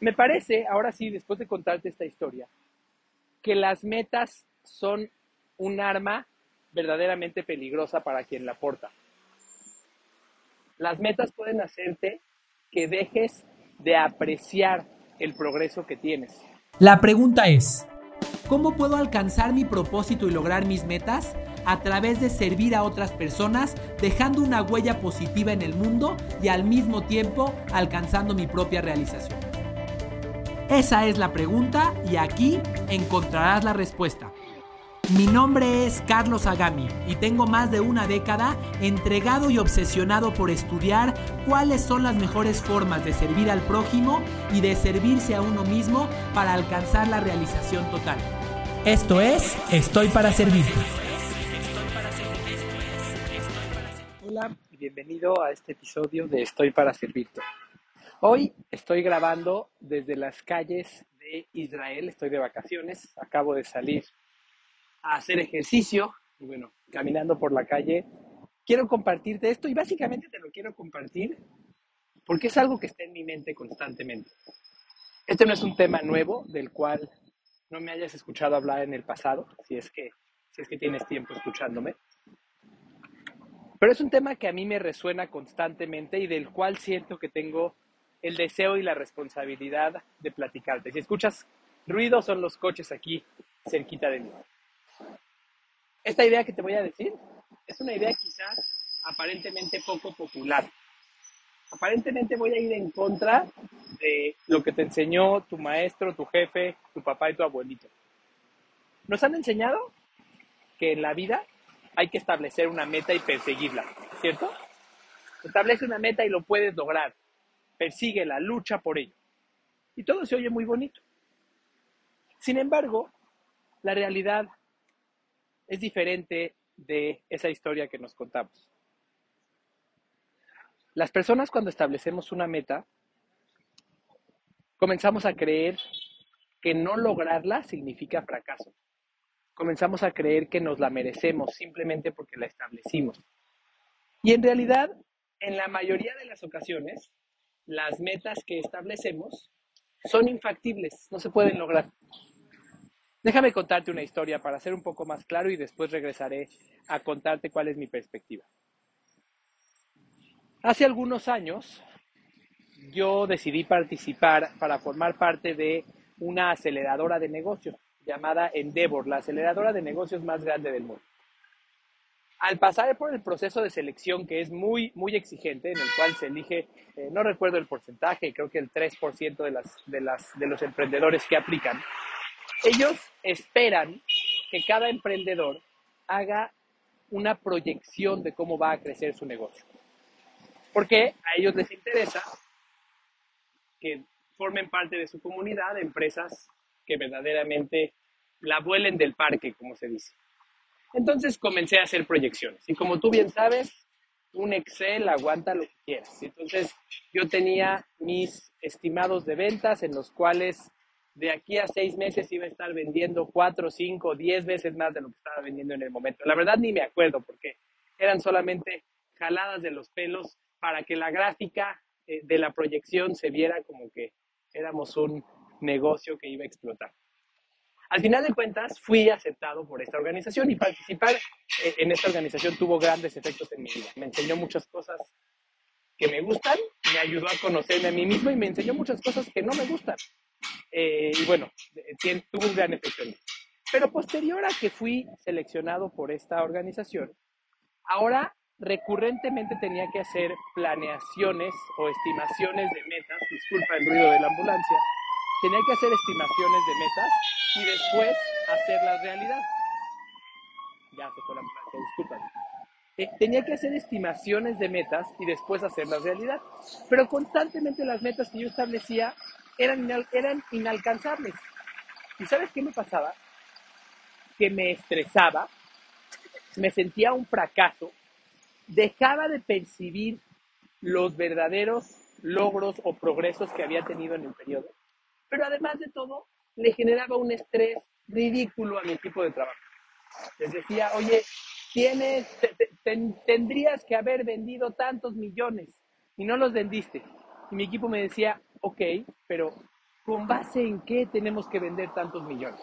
Me parece, ahora sí, después de contarte esta historia, que las metas son un arma verdaderamente peligrosa para quien la porta. Las metas pueden hacerte que dejes de apreciar el progreso que tienes. La pregunta es, ¿cómo puedo alcanzar mi propósito y lograr mis metas? A través de servir a otras personas, dejando una huella positiva en el mundo y al mismo tiempo alcanzando mi propia realización. Esa es la pregunta y aquí encontrarás la respuesta. Mi nombre es Carlos Agami y tengo más de una década entregado y obsesionado por estudiar cuáles son las mejores formas de servir al prójimo y de servirse a uno mismo para alcanzar la realización total. Esto es Estoy para Servirte. Hola y bienvenido a este episodio de Estoy para Servirte. Hoy estoy grabando desde las calles de Israel, estoy de vacaciones, acabo de salir a hacer ejercicio y bueno, caminando por la calle, quiero compartirte esto y básicamente te lo quiero compartir porque es algo que está en mi mente constantemente. Este no es un tema nuevo del cual no me hayas escuchado hablar en el pasado, si es que, si es que tienes tiempo escuchándome. Pero es un tema que a mí me resuena constantemente y del cual siento que tengo el deseo y la responsabilidad de platicarte. Si escuchas ruido, son los coches aquí cerquita de mí. Esta idea que te voy a decir es una idea quizás aparentemente poco popular. Aparentemente voy a ir en contra de lo que te enseñó tu maestro, tu jefe, tu papá y tu abuelito. Nos han enseñado que en la vida hay que establecer una meta y perseguirla, ¿cierto? Establece una meta y lo puedes lograr. Persigue la lucha por ello. Y todo se oye muy bonito. Sin embargo, la realidad es diferente de esa historia que nos contamos. Las personas cuando establecemos una meta, comenzamos a creer que no lograrla significa fracaso. Comenzamos a creer que nos la merecemos simplemente porque la establecimos. Y en realidad, en la mayoría de las ocasiones, las metas que establecemos son infactibles, no se pueden lograr. Déjame contarte una historia para ser un poco más claro y después regresaré a contarte cuál es mi perspectiva. Hace algunos años yo decidí participar para formar parte de una aceleradora de negocios llamada Endeavor, la aceleradora de negocios más grande del mundo. Al pasar por el proceso de selección que es muy, muy exigente, en el cual se elige, eh, no recuerdo el porcentaje, creo que el 3% de, las, de, las, de los emprendedores que aplican, ellos esperan que cada emprendedor haga una proyección de cómo va a crecer su negocio. Porque a ellos les interesa que formen parte de su comunidad empresas que verdaderamente la vuelen del parque, como se dice. Entonces comencé a hacer proyecciones. Y como tú bien sabes, un Excel aguanta lo que quieras. Entonces yo tenía mis estimados de ventas en los cuales de aquí a seis meses iba a estar vendiendo cuatro, cinco, diez veces más de lo que estaba vendiendo en el momento. La verdad ni me acuerdo porque eran solamente jaladas de los pelos para que la gráfica eh, de la proyección se viera como que éramos un negocio que iba a explotar. Al final de cuentas, fui aceptado por esta organización y participar eh, en esta organización tuvo grandes efectos en mi vida. Me enseñó muchas cosas que me gustan, me ayudó a conocerme a mí mismo y me enseñó muchas cosas que no me gustan. Eh, y bueno, tuvo un gran efecto en mí. Pero posterior a que fui seleccionado por esta organización, ahora recurrentemente tenía que hacer planeaciones o estimaciones de metas, disculpa el ruido de la ambulancia, tenía que hacer estimaciones de metas y después hacerlas realidad. Ya se fue la disculpa. Eh, tenía que hacer estimaciones de metas y después hacerlas realidad. Pero constantemente las metas que yo establecía eran, eran inalcanzables. ¿Y sabes qué me pasaba? Que me estresaba, me sentía un fracaso, dejaba de percibir los verdaderos logros o progresos que había tenido en el periodo, pero además de todo, le generaba un estrés ridículo a mi equipo de trabajo. Les decía, oye, tienes, tendrías que haber vendido tantos millones y no los vendiste. Y mi equipo me decía, ok, pero ¿con base en qué tenemos que vender tantos millones?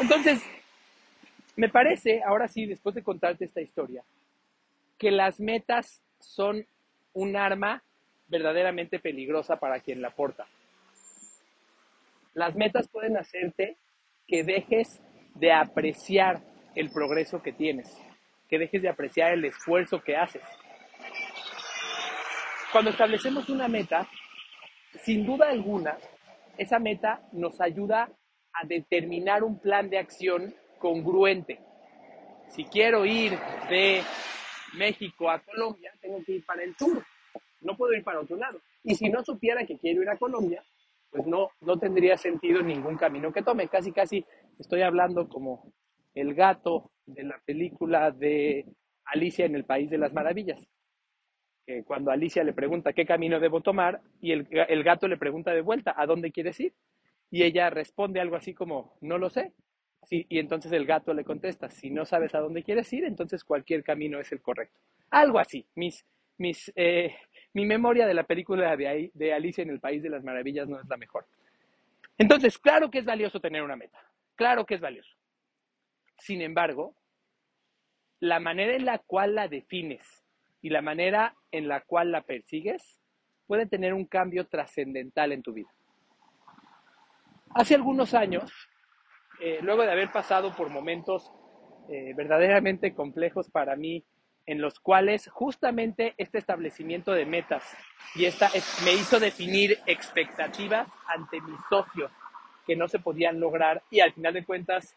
Entonces, me parece, ahora sí, después de contarte esta historia, que las metas son un arma verdaderamente peligrosa para quien la porta. Las metas pueden hacerte que dejes de apreciar el progreso que tienes, que dejes de apreciar el esfuerzo que haces. Cuando establecemos una meta, sin duda alguna, esa meta nos ayuda a determinar un plan de acción congruente. Si quiero ir de México a Colombia, tengo que ir para el sur, no puedo ir para otro lado. Y si no supiera que quiero ir a Colombia, pues no, no tendría sentido ningún camino que tome. Casi, casi estoy hablando como el gato de la película de Alicia en el País de las Maravillas. Que cuando Alicia le pregunta qué camino debo tomar y el, el gato le pregunta de vuelta, ¿a dónde quieres ir? Y ella responde algo así como, no lo sé. Sí, y entonces el gato le contesta, si no sabes a dónde quieres ir, entonces cualquier camino es el correcto. Algo así. Mis, mis, eh, mi memoria de la película de, Alicia en el País de las Maravillas no es la mejor. Entonces, claro que es valioso tener una meta. Claro que es valioso. Sin embargo, la manera en la cual la defines y la manera en la cual la persigues puede tener un cambio trascendental en tu vida. Hace algunos años, eh, luego de haber pasado por momentos eh, verdaderamente complejos para mí, en los cuales justamente este establecimiento de metas y esta me hizo definir expectativas ante mis socios que no se podían lograr y al final de cuentas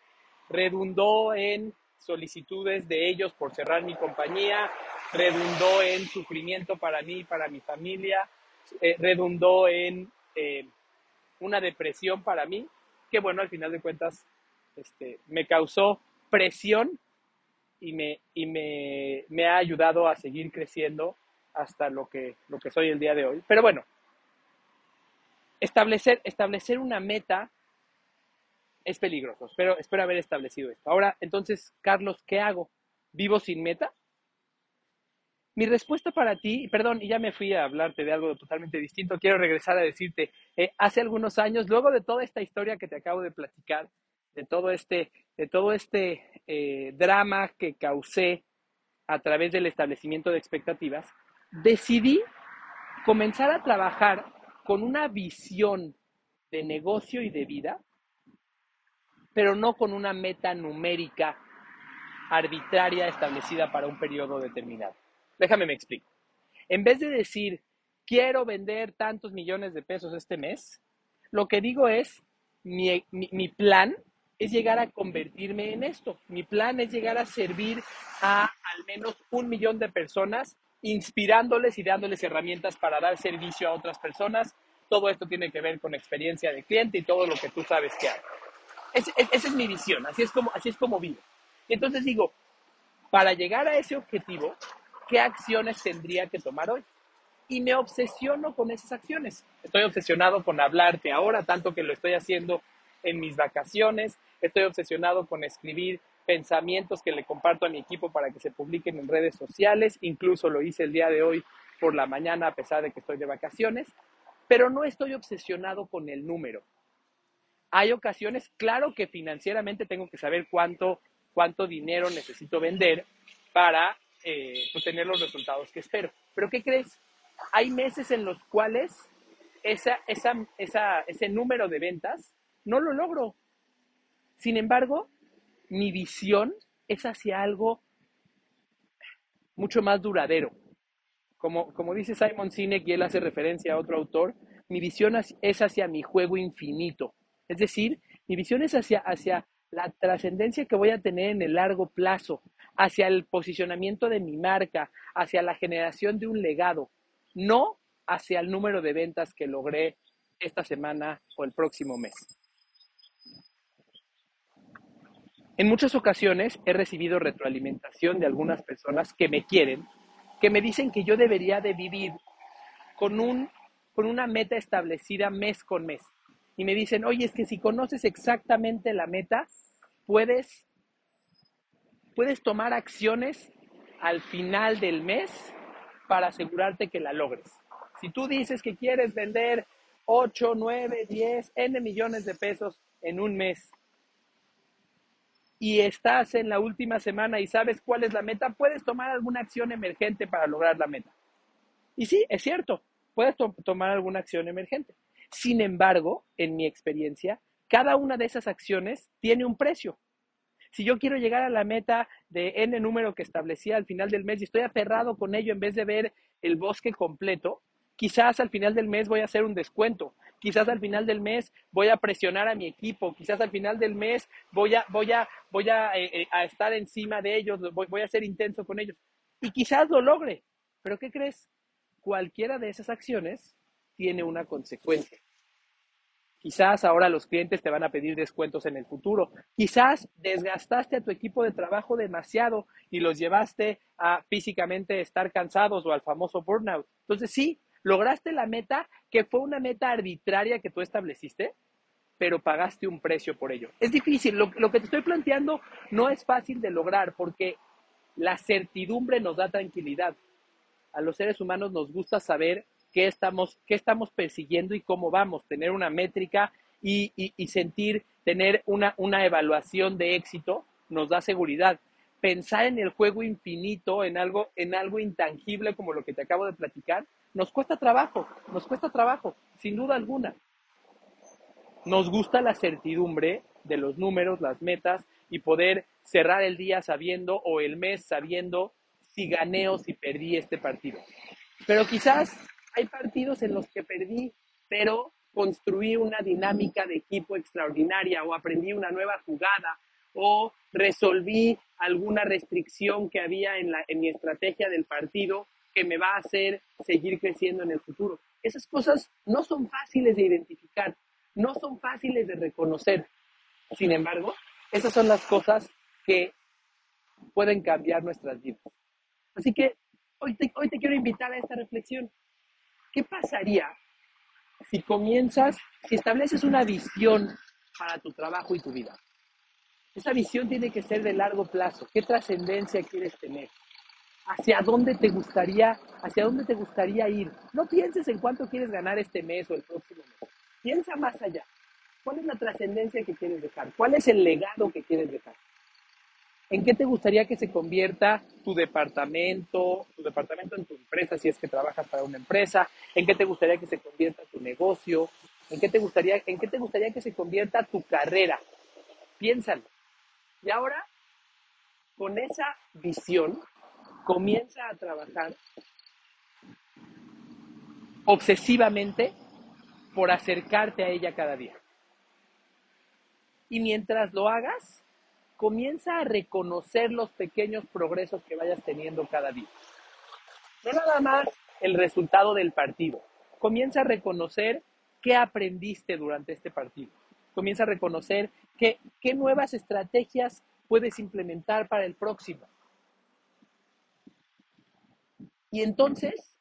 redundó en solicitudes de ellos por cerrar mi compañía, redundó en sufrimiento para mí para mi familia, eh, redundó en una depresión para mí, que bueno, al final de cuentas este, me causó presión y, me, y me, me, ha ayudado a seguir creciendo hasta lo que, lo que soy el día de hoy. Pero bueno, establecer, establecer una meta es peligroso. Espero, espero haber establecido esto. Ahora, entonces, Carlos, ¿qué hago? ¿Vivo sin meta? Mi respuesta para ti, perdón, y ya me fui a hablarte de algo totalmente distinto, quiero regresar a decirte, eh, hace algunos años, luego de toda esta historia que te acabo de platicar, de todo este, de todo este eh, drama que causé a través del establecimiento de expectativas, decidí comenzar a trabajar con una visión de negocio y de vida, pero no con una meta numérica arbitraria establecida para un periodo determinado. Déjame me explico. En vez de decir, quiero vender tantos millones de pesos este mes, lo que digo es, mi, plan es llegar a convertirme en esto. Mi plan es llegar a servir a al menos un millón de personas, inspirándoles y dándoles herramientas para dar servicio a otras personas. Todo esto tiene que ver con experiencia de cliente y todo lo que tú sabes que hay. esa es mi visión, así es como, así es como vivo. Y entonces digo, para llegar a ese objetivo, ¿qué acciones tendría que tomar hoy? Y me obsesiono con esas acciones. Estoy obsesionado con hablarte ahora, tanto que lo estoy haciendo en mis vacaciones. Estoy obsesionado con escribir pensamientos que le comparto a mi equipo para que se publiquen en redes sociales. Incluso lo hice el día de hoy por la mañana a pesar de que estoy de vacaciones. Pero no estoy obsesionado con el número. Hay ocasiones, claro que financieramente tengo que saber cuánto, cuánto dinero necesito vender para eh, pues tener los resultados que espero. Pero ¿qué crees? Hay meses en los cuales esa, esa, esa, ese número de ventas no lo logro. Sin embargo, mi visión es hacia algo mucho más duradero. Como, como dice Simon Sinek y él hace referencia a otro autor, mi visión es hacia mi juego infinito. Es decir, mi visión es hacia, hacia la trascendencia que voy a tener en el largo plazo, hacia el posicionamiento de mi marca, hacia la generación de un legado, no hacia el número de ventas que logré esta semana o el próximo mes. En muchas ocasiones he recibido retroalimentación de algunas personas que me quieren, que me dicen que yo debería de vivir con, un, con una meta establecida mes con mes. Y me dicen, oye, es que si conoces exactamente la meta, puedes puedes tomar acciones al final del mes para asegurarte que la logres. Si tú dices que quieres vender 8, 9, 10, N millones de pesos en un mes y estás en la última semana y sabes cuál es la meta, puedes tomar alguna acción emergente para lograr la meta. Y sí, es cierto, puedes tomar alguna acción emergente. Sin embargo, en mi experiencia, cada una de esas acciones tiene un precio. Si yo quiero llegar a la meta de N número que establecía al final del mes y estoy aferrado con ello en vez de ver el bosque completo, quizás al final del mes voy a hacer un descuento, quizás al final del mes voy a presionar a mi equipo, quizás al final del mes voy a, voy a, voy a, eh, eh, estar encima de ellos, voy, voy a ser intenso con ellos. Y quizás lo logre. Pero ¿qué crees? Cualquiera de esas acciones tiene una consecuencia. Quizás ahora los clientes te van a pedir descuentos en el futuro. Quizás desgastaste a tu equipo de trabajo demasiado y los llevaste a físicamente estar cansados o al famoso burnout. Entonces sí, lograste la meta que fue una meta arbitraria que tú estableciste, pero pagaste un precio por ello. Es difícil, lo, que te estoy planteando no es fácil de lograr porque la certidumbre nos da tranquilidad. A los seres humanos nos gusta saber qué estamos, qué estamos persiguiendo y cómo vamos, tener una métrica y, y sentir, tener una, una evaluación de éxito nos da seguridad. Pensar en el juego infinito, en algo, en algo intangible como lo que te acabo de platicar, nos cuesta trabajo, nos cuesta trabajo, sin duda alguna. Nos gusta la certidumbre de los números, las metas y poder cerrar el día sabiendo o el mes sabiendo si gané o si perdí este partido. Pero quizás hay partidos en los que perdí, pero construí una dinámica de equipo extraordinaria o aprendí una nueva jugada o resolví alguna restricción que había en, la, en mi estrategia del partido que me va a hacer seguir creciendo en el futuro. Esas cosas no son fáciles de identificar, no son fáciles de reconocer. Sin embargo, esas son las cosas que pueden cambiar nuestras vidas. Así que hoy te, hoy te quiero invitar a esta reflexión. ¿Qué pasaría si comienzas, si estableces una visión para tu trabajo y tu vida? Esa visión tiene que ser de largo plazo. ¿Qué trascendencia quieres tener? Hacia dónde te gustaría, hacia dónde te gustaría ir. No pienses en cuánto quieres ganar este mes o el próximo mes. Piensa más allá. ¿Cuál es la trascendencia que quieres dejar? ¿Cuál es el legado que quieres dejar? ¿En qué te gustaría que se convierta tu departamento, tu departamento en tu empresa, si es que trabajas para una empresa? ¿En qué te gustaría que se convierta tu negocio? ¿En qué te gustaría, en qué te gustaría que se convierta tu carrera? Piénsalo. Y ahora, con esa visión, comienza a trabajar obsesivamente por acercarte a ella cada día. Y mientras lo hagas, comienza a reconocer los pequeños progresos que vayas teniendo cada día. No nada más el resultado del partido. Comienza a reconocer qué aprendiste durante este partido. Comienza a reconocer qué, qué nuevas estrategias puedes implementar para el próximo. Y entonces,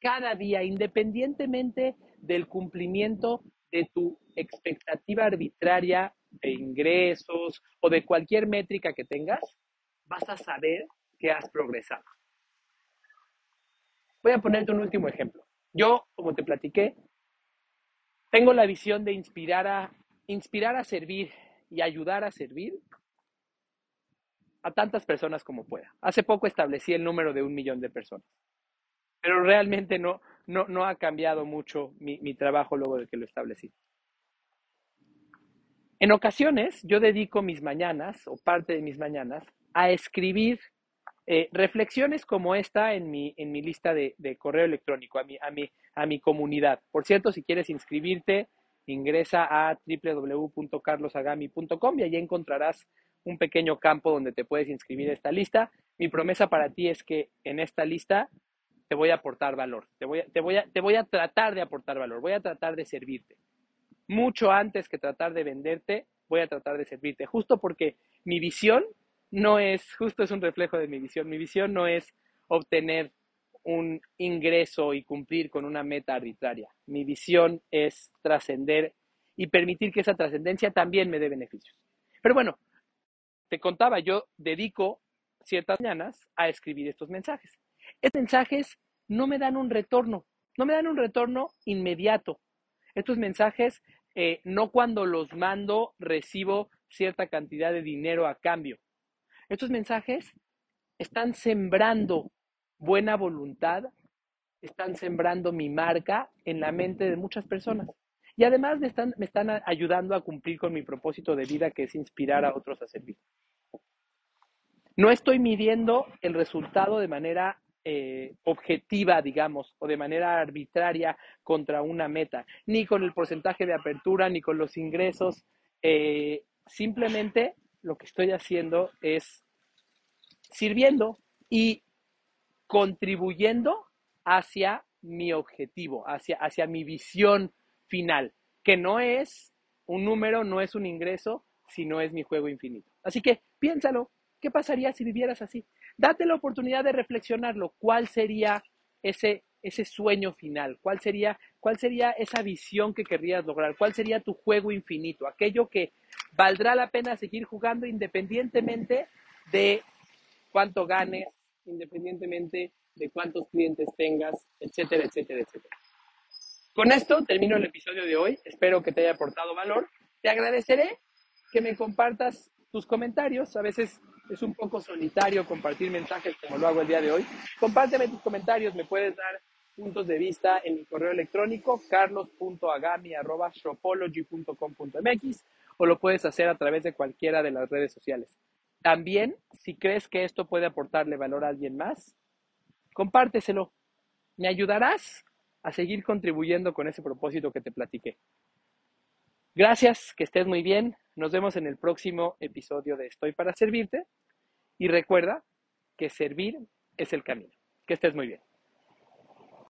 cada día, independientemente del cumplimiento de tu expectativa arbitraria de ingresos o de cualquier métrica que tengas, vas a saber que has progresado. Voy a ponerte un último ejemplo. Yo, como te platiqué, tengo la visión de inspirar a, inspirar a servir y ayudar a servir a tantas personas como pueda. Hace poco establecí el número de un millón de personas, pero realmente no, no, no ha cambiado mucho mi, mi trabajo luego de que lo establecí. En ocasiones yo dedico mis mañanas o parte de mis mañanas a escribir eh, reflexiones como esta en mi, en mi lista de, de, correo electrónico, a mi, a, mi, a mi comunidad. Por cierto, si quieres inscribirte, ingresa a www.carlosagami.com y allí encontrarás un pequeño campo donde te puedes inscribir a esta lista. Mi promesa para ti es que en esta lista te voy a aportar valor, te voy a, te voy a, te voy a tratar de aportar valor, voy a tratar de servirte. Mucho antes que tratar de venderte, voy a tratar de servirte, justo porque mi visión no es, justo es un reflejo de mi visión, mi visión no es obtener un ingreso y cumplir con una meta arbitraria. Mi visión es trascender y permitir que esa trascendencia también me dé beneficios. Pero bueno, te contaba, yo dedico ciertas mañanas a escribir estos mensajes. Estos mensajes no me dan un retorno, no me dan un retorno inmediato. Estos mensajes, eh, no cuando los mando recibo cierta cantidad de dinero a cambio. Estos mensajes están sembrando buena voluntad, están sembrando mi marca en la mente de muchas personas. Y además me están, me están ayudando a cumplir con mi propósito de vida, que es inspirar a otros a servir. No estoy midiendo el resultado de manera eh, objetiva, digamos, o de manera arbitraria contra una meta, ni con el porcentaje de apertura, ni con los ingresos. Eh, simplemente lo que estoy haciendo es sirviendo y contribuyendo hacia mi objetivo, hacia, hacia mi visión final, que no es un número, no es un ingreso, sino es mi juego infinito. Así que piénsalo, ¿qué pasaría si vivieras así? Date la oportunidad de reflexionarlo, ¿cuál sería ese, ese sueño final? ¿Cuál sería, ¿Cuál sería esa visión que querrías lograr? ¿Cuál sería tu juego infinito? Aquello que valdrá la pena seguir jugando independientemente de cuánto ganes, independientemente de cuántos clientes tengas, etcétera, etcétera, etcétera. Con esto termino el episodio de hoy. Espero que te haya aportado valor. Te agradeceré que me compartas tus comentarios. A veces es un poco solitario compartir mensajes como lo hago el día de hoy. Compárteme tus comentarios. Me puedes dar puntos de vista en mi correo electrónico carlos.agami.com.mx o lo puedes hacer a través de cualquiera de las redes sociales. También, si crees que esto puede aportarle valor a alguien más, compárteselo. Me ayudarás a seguir contribuyendo con ese propósito que te platiqué. Gracias, que estés muy bien. Nos vemos en el próximo episodio de Estoy para Servirte. Y recuerda que servir es el camino. Que estés muy bien.